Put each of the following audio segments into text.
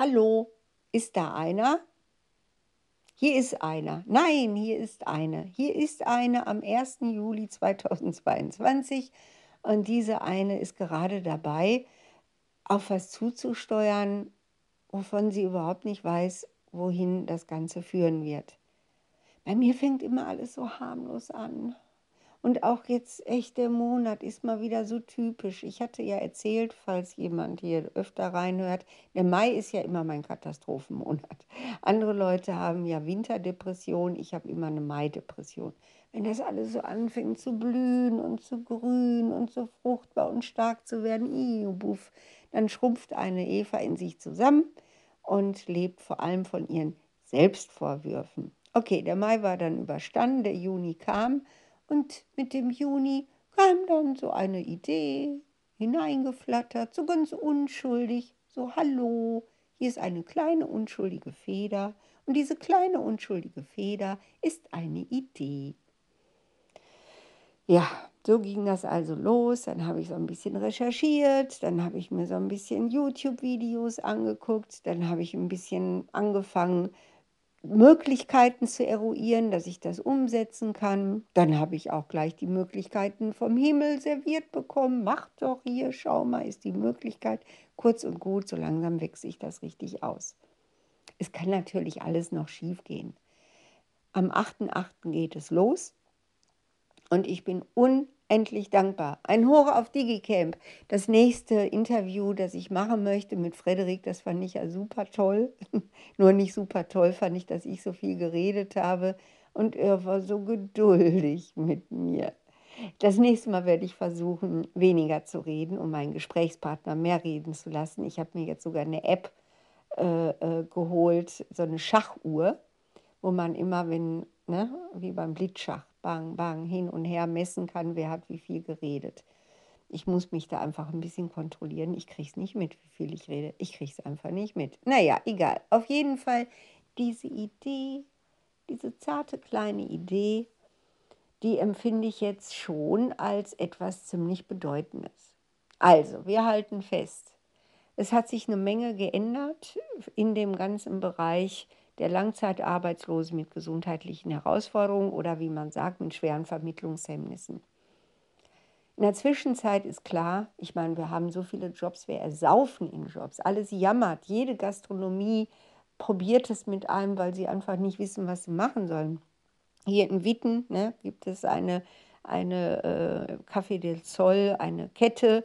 Hallo, ist da einer? Hier ist einer. Nein, hier ist eine. Hier ist eine am 1. Juli 2022 und diese eine ist gerade dabei, auf was zuzusteuern, wovon sie überhaupt nicht weiß, wohin das Ganze führen wird. Bei mir fängt immer alles so harmlos an. Und auch jetzt echt der Monat ist mal wieder so typisch. Ich hatte ja erzählt, falls jemand hier öfter reinhört, der Mai ist ja immer mein Katastrophenmonat. Andere Leute haben ja Winterdepression, ich habe immer eine Maidepression. Wenn das alles so anfängt zu blühen und zu grün und so fruchtbar und stark zu werden, iu, buff, dann schrumpft eine Eva in sich zusammen und lebt vor allem von ihren Selbstvorwürfen. Okay, der Mai war dann überstanden, der Juni kam und mit dem Juni kam dann so eine Idee hineingeflattert, so ganz unschuldig, so hallo, hier ist eine kleine unschuldige Feder und diese kleine unschuldige Feder ist eine Idee. Ja, so ging das also los. Dann habe ich so ein bisschen recherchiert, dann habe ich mir so ein bisschen YouTube-Videos angeguckt, dann habe ich ein bisschen angefangen, Möglichkeiten zu eruieren, dass ich das umsetzen kann. Dann habe ich auch gleich die Möglichkeiten vom Himmel serviert bekommen. Mach doch hier, schau mal, ist die Möglichkeit. Kurz und gut, so langsam wächst sich das richtig aus. Es kann natürlich alles noch schief gehen. Am 8.8. geht es los und ich bin un endlich dankbar. Ein Hoch auf DigiCamp. Das nächste Interview, das ich machen möchte mit Frederik, das fand ich ja super toll. Nur nicht super toll fand ich, dass ich so viel geredet habe und er war so geduldig mit mir. Das nächste Mal werde ich versuchen, weniger zu reden, um meinen Gesprächspartner mehr reden zu lassen. Ich habe mir jetzt sogar eine App äh, äh, geholt, so eine Schachuhr, wo man immer, wenn, ne, wie beim Blitzschach, bang, bang, hin und her messen kann, wer hat wie viel geredet. Ich muss mich da einfach ein bisschen kontrollieren. Ich kriege es nicht mit, wie viel ich rede. Ich kriege es einfach nicht mit. Naja, egal. Auf jeden Fall diese Idee, diese zarte kleine Idee, die empfinde ich jetzt schon als etwas ziemlich Bedeutendes. Also, wir halten fest. Es hat sich eine Menge geändert in dem ganzen Bereich der Langzeitarbeitslosen mit gesundheitlichen Herausforderungen oder wie man sagt, mit schweren Vermittlungshemmnissen. In der Zwischenzeit ist klar, ich meine, wir haben so viele Jobs, wir ersaufen in Jobs. Alles jammert, jede Gastronomie probiert es mit einem, weil sie einfach nicht wissen, was sie machen sollen. Hier in Witten ne, gibt es eine, eine äh, Café del Sol, eine Kette,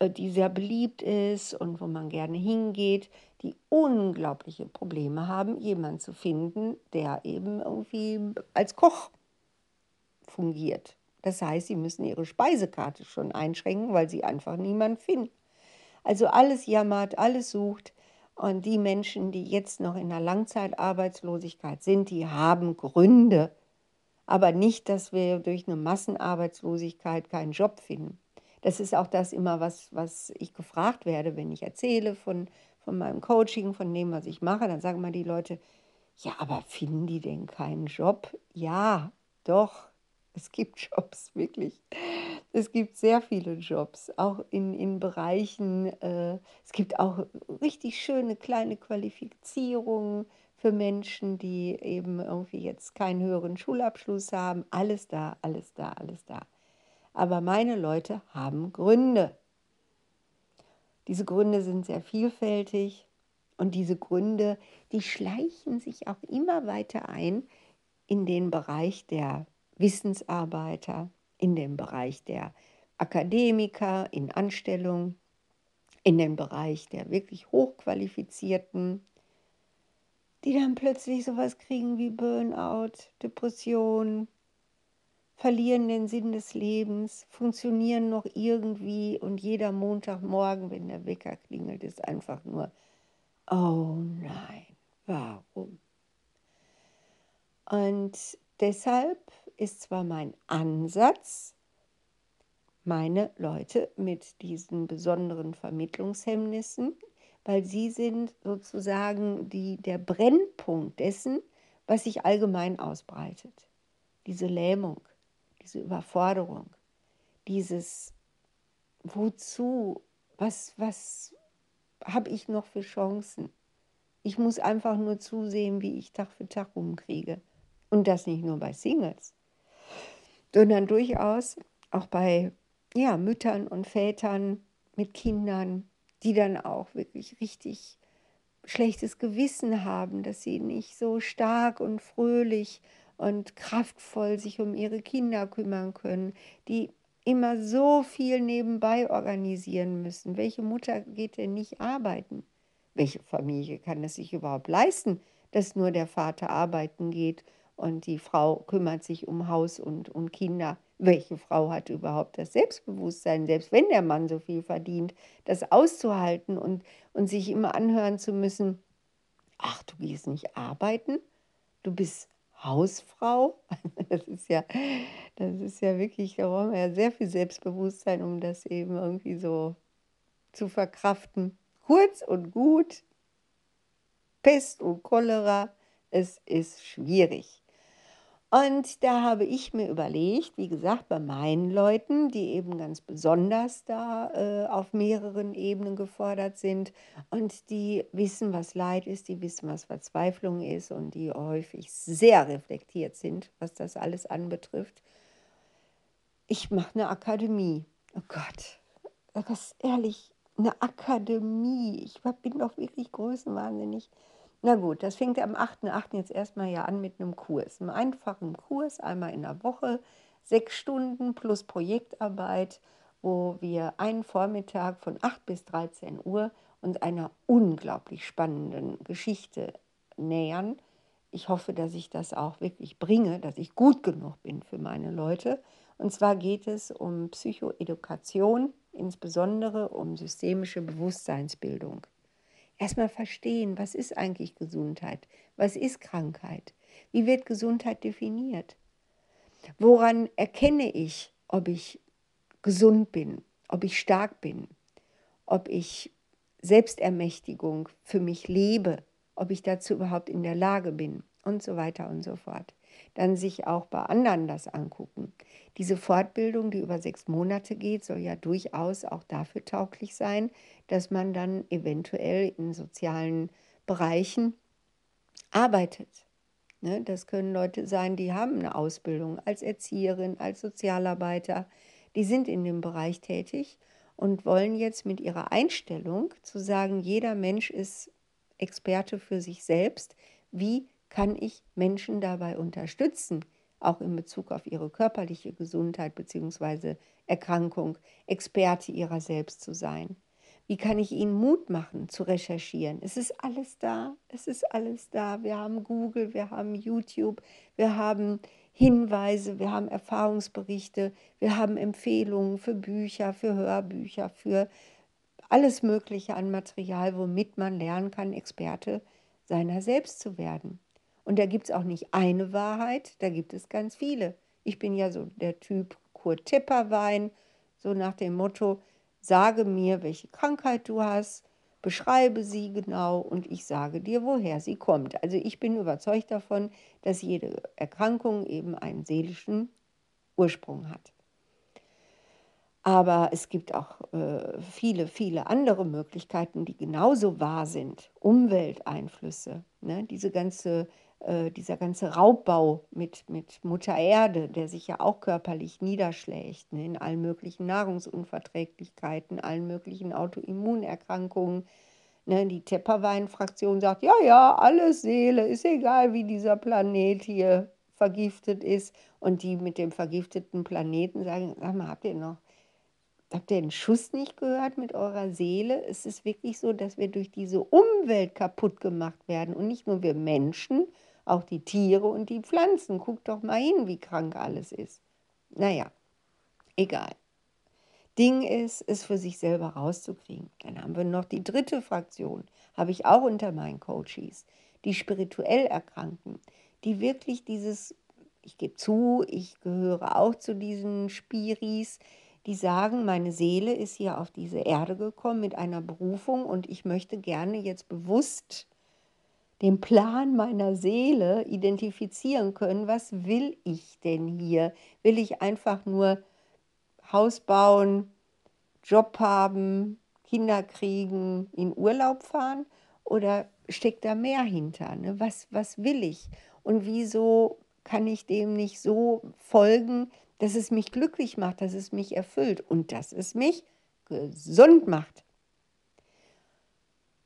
die sehr beliebt ist und wo man gerne hingeht, die unglaubliche Probleme haben, jemanden zu finden, der eben irgendwie als Koch fungiert. Das heißt, sie müssen ihre Speisekarte schon einschränken, weil sie einfach niemanden finden. Also alles jammert, alles sucht. Und die Menschen, die jetzt noch in der Langzeitarbeitslosigkeit sind, die haben Gründe. Aber nicht, dass wir durch eine Massenarbeitslosigkeit keinen Job finden. Das ist auch das immer, was, was ich gefragt werde, wenn ich erzähle von, von meinem Coaching, von dem, was ich mache. Dann sagen mal die Leute, ja, aber finden die denn keinen Job? Ja, doch, es gibt Jobs, wirklich. Es gibt sehr viele Jobs, auch in, in Bereichen, äh, es gibt auch richtig schöne kleine Qualifizierungen für Menschen, die eben irgendwie jetzt keinen höheren Schulabschluss haben. Alles da, alles da, alles da aber meine Leute haben Gründe. Diese Gründe sind sehr vielfältig und diese Gründe, die schleichen sich auch immer weiter ein in den Bereich der Wissensarbeiter, in den Bereich der Akademiker in Anstellung, in den Bereich der wirklich Hochqualifizierten, die dann plötzlich sowas kriegen wie Burnout, Depression, verlieren den Sinn des Lebens, funktionieren noch irgendwie und jeder Montagmorgen, wenn der Wecker klingelt, ist einfach nur, oh nein, warum? Und deshalb ist zwar mein Ansatz, meine Leute mit diesen besonderen Vermittlungshemmnissen, weil sie sind sozusagen die, der Brennpunkt dessen, was sich allgemein ausbreitet. Diese Lähmung, diese Überforderung, dieses Wozu, was, was habe ich noch für Chancen? Ich muss einfach nur zusehen, wie ich Tag für Tag rumkriege. Und das nicht nur bei Singles, sondern durchaus auch bei ja, Müttern und Vätern mit Kindern, die dann auch wirklich richtig schlechtes Gewissen haben, dass sie nicht so stark und fröhlich und kraftvoll sich um ihre Kinder kümmern können, die immer so viel nebenbei organisieren müssen. Welche Mutter geht denn nicht arbeiten? Welche Familie kann es sich überhaupt leisten, dass nur der Vater arbeiten geht und die Frau kümmert sich um Haus und um Kinder? Welche Frau hat überhaupt das Selbstbewusstsein, selbst wenn der Mann so viel verdient, das auszuhalten und, und sich immer anhören zu müssen, ach, du gehst nicht arbeiten, du bist Hausfrau. Das ist ja, das ist ja wirklich, da brauchen wir ja sehr viel Selbstbewusstsein, um das eben irgendwie so zu verkraften. Kurz und gut, Pest und Cholera, es ist schwierig. Und da habe ich mir überlegt, wie gesagt, bei meinen Leuten, die eben ganz besonders da äh, auf mehreren Ebenen gefordert sind und die wissen, was Leid ist, die wissen, was Verzweiflung ist und die häufig sehr reflektiert sind, was das alles anbetrifft. Ich mache eine Akademie. Oh Gott, das ist ehrlich, eine Akademie. Ich bin doch wirklich größenwahnsinnig. Na gut, das fängt am 8.8. jetzt erstmal ja an mit einem Kurs. Einem einfachen Kurs, einmal in der Woche, sechs Stunden plus Projektarbeit, wo wir einen Vormittag von 8 bis 13 Uhr uns einer unglaublich spannenden Geschichte nähern. Ich hoffe, dass ich das auch wirklich bringe, dass ich gut genug bin für meine Leute. Und zwar geht es um Psychoedukation, insbesondere um systemische Bewusstseinsbildung erstmal verstehen, was ist eigentlich Gesundheit, was ist Krankheit, wie wird Gesundheit definiert, woran erkenne ich, ob ich gesund bin, ob ich stark bin, ob ich Selbstermächtigung für mich lebe, ob ich dazu überhaupt in der Lage bin? Und so weiter und so fort dann sich auch bei anderen das angucken. Diese Fortbildung, die über sechs Monate geht, soll ja durchaus auch dafür tauglich sein, dass man dann eventuell in sozialen Bereichen arbeitet. Ne, das können Leute sein, die haben eine Ausbildung als Erzieherin, als Sozialarbeiter, die sind in dem Bereich tätig und wollen jetzt mit ihrer Einstellung zu sagen, jeder Mensch ist Experte für sich selbst, wie kann ich Menschen dabei unterstützen, auch in Bezug auf ihre körperliche Gesundheit bzw. Erkrankung, Experte ihrer selbst zu sein? Wie kann ich ihnen Mut machen, zu recherchieren? Es ist alles da, es ist alles da. Wir haben Google, wir haben YouTube, wir haben Hinweise, wir haben Erfahrungsberichte, wir haben Empfehlungen für Bücher, für Hörbücher, für alles Mögliche an Material, womit man lernen kann, Experte seiner selbst zu werden. Und da gibt es auch nicht eine Wahrheit, da gibt es ganz viele. Ich bin ja so der Typ Kurt Tepperwein, so nach dem Motto, sage mir, welche Krankheit du hast, beschreibe sie genau und ich sage dir, woher sie kommt. Also ich bin überzeugt davon, dass jede Erkrankung eben einen seelischen Ursprung hat. Aber es gibt auch äh, viele, viele andere Möglichkeiten, die genauso wahr sind. Umwelteinflüsse, ne? diese ganze dieser ganze Raubbau mit, mit Mutter Erde, der sich ja auch körperlich niederschlägt, ne, in allen möglichen Nahrungsunverträglichkeiten, allen möglichen Autoimmunerkrankungen. Ne, die Tepperwein-Fraktion sagt, ja, ja, alles Seele, ist egal, wie dieser Planet hier vergiftet ist. Und die mit dem vergifteten Planeten sagen, sag mal, habt ihr noch, habt ihr den Schuss nicht gehört mit eurer Seele? Es ist wirklich so, dass wir durch diese Umwelt kaputt gemacht werden. Und nicht nur wir Menschen, auch die Tiere und die Pflanzen. Guck doch mal hin, wie krank alles ist. Naja, egal. Ding ist, es für sich selber rauszukriegen. Dann haben wir noch die dritte Fraktion, habe ich auch unter meinen Coaches, die spirituell Erkrankten, die wirklich dieses, ich gebe zu, ich gehöre auch zu diesen Spiris, die sagen, meine Seele ist hier auf diese Erde gekommen mit einer Berufung und ich möchte gerne jetzt bewusst den Plan meiner Seele identifizieren können, was will ich denn hier? Will ich einfach nur Haus bauen, Job haben, Kinder kriegen, in Urlaub fahren? Oder steckt da mehr hinter? Ne? Was, was will ich? Und wieso kann ich dem nicht so folgen, dass es mich glücklich macht, dass es mich erfüllt und dass es mich gesund macht?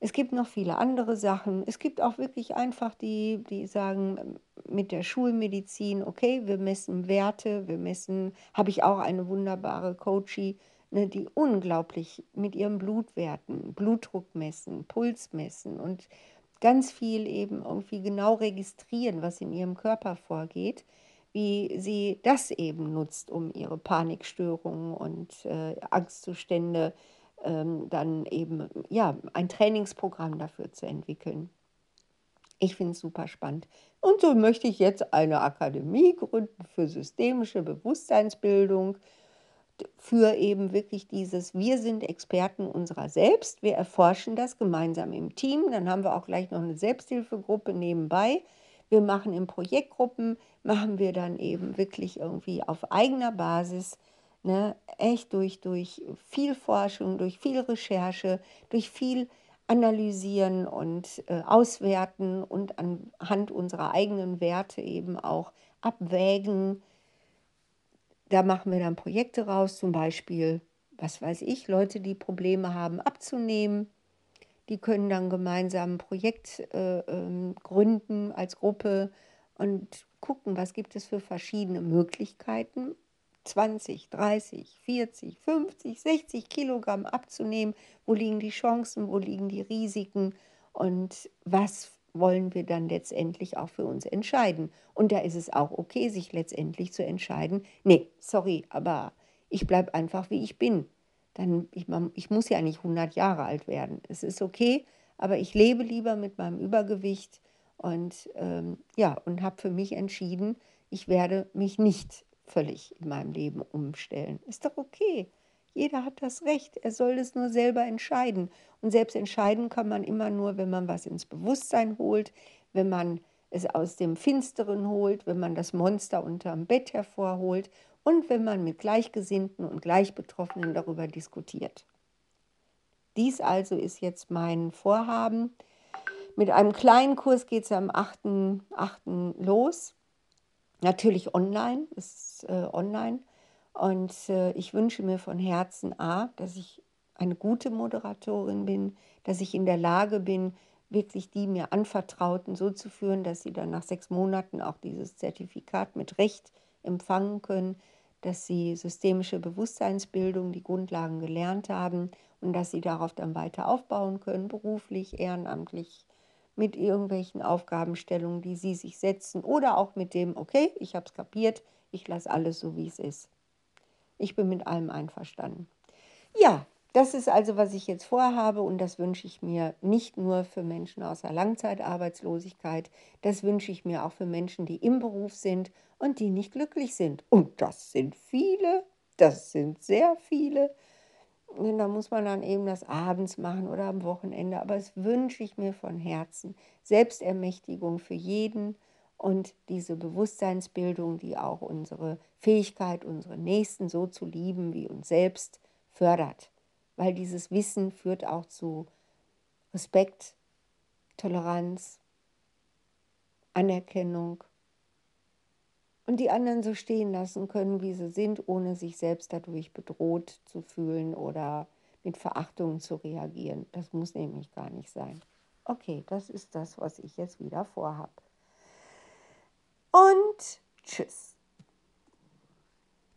Es gibt noch viele andere Sachen. Es gibt auch wirklich einfach die, die sagen, mit der Schulmedizin, okay, wir messen Werte, wir messen, habe ich auch eine wunderbare Coachie, ne, die unglaublich mit ihren Blutwerten, Blutdruck messen, Puls messen und ganz viel eben irgendwie genau registrieren, was in ihrem Körper vorgeht, wie sie das eben nutzt, um ihre Panikstörungen und äh, Angstzustände ähm, dann eben ja, ein Trainingsprogramm dafür zu entwickeln. Ich finde es super spannend. Und so möchte ich jetzt eine Akademie gründen für systemische Bewusstseinsbildung für eben wirklich dieses, wir sind Experten unserer selbst, wir erforschen das gemeinsam im Team, dann haben wir auch gleich noch eine Selbsthilfegruppe nebenbei. Wir machen in Projektgruppen, machen wir dann eben wirklich irgendwie auf eigener Basis, ne, echt durch, durch viel Forschung, durch viel Recherche, durch viel Analysieren und äh, Auswerten und anhand unserer eigenen Werte eben auch abwägen, da machen wir dann Projekte raus, zum Beispiel, was weiß ich, Leute, die Probleme haben abzunehmen. Die können dann gemeinsam ein Projekt äh, äh, gründen als Gruppe und gucken, was gibt es für verschiedene Möglichkeiten, 20, 30, 40, 50, 60 Kilogramm abzunehmen. Wo liegen die Chancen, wo liegen die Risiken und was wollen wir dann letztendlich auch für uns entscheiden. Und da ist es auch okay, sich letztendlich zu entscheiden, nee, sorry, aber ich bleibe einfach, wie ich bin. Dann, ich, ich muss ja nicht 100 Jahre alt werden. Es ist okay, aber ich lebe lieber mit meinem Übergewicht und ähm, ja, und habe für mich entschieden, ich werde mich nicht völlig in meinem Leben umstellen. Ist doch okay. Jeder hat das Recht, er soll es nur selber entscheiden. Und selbst entscheiden kann man immer nur, wenn man was ins Bewusstsein holt, wenn man es aus dem Finsteren holt, wenn man das Monster unterm Bett hervorholt und wenn man mit Gleichgesinnten und Gleichbetroffenen darüber diskutiert. Dies also ist jetzt mein Vorhaben. Mit einem kleinen Kurs geht es am 8.8. los. Natürlich online, ist äh, online. Und äh, ich wünsche mir von Herzen A, dass ich eine gute Moderatorin bin, dass ich in der Lage bin, wirklich die mir Anvertrauten so zu führen, dass sie dann nach sechs Monaten auch dieses Zertifikat mit Recht empfangen können, dass sie systemische Bewusstseinsbildung, die Grundlagen gelernt haben und dass sie darauf dann weiter aufbauen können, beruflich, ehrenamtlich, mit irgendwelchen Aufgabenstellungen, die sie sich setzen oder auch mit dem, okay, ich habe es kapiert, ich lasse alles so, wie es ist. Ich bin mit allem einverstanden. Ja, das ist also, was ich jetzt vorhabe und das wünsche ich mir nicht nur für Menschen aus der Langzeitarbeitslosigkeit, das wünsche ich mir auch für Menschen, die im Beruf sind und die nicht glücklich sind. Und das sind viele, das sind sehr viele. Da muss man dann eben das abends machen oder am Wochenende, aber das wünsche ich mir von Herzen. Selbstermächtigung für jeden und diese Bewusstseinsbildung, die auch unsere Fähigkeit, unsere Nächsten so zu lieben wie uns selbst fördert. Weil dieses Wissen führt auch zu Respekt, Toleranz, Anerkennung und die anderen so stehen lassen können, wie sie sind, ohne sich selbst dadurch bedroht zu fühlen oder mit Verachtung zu reagieren. Das muss nämlich gar nicht sein. Okay, das ist das, was ich jetzt wieder vorhabe und tschüss.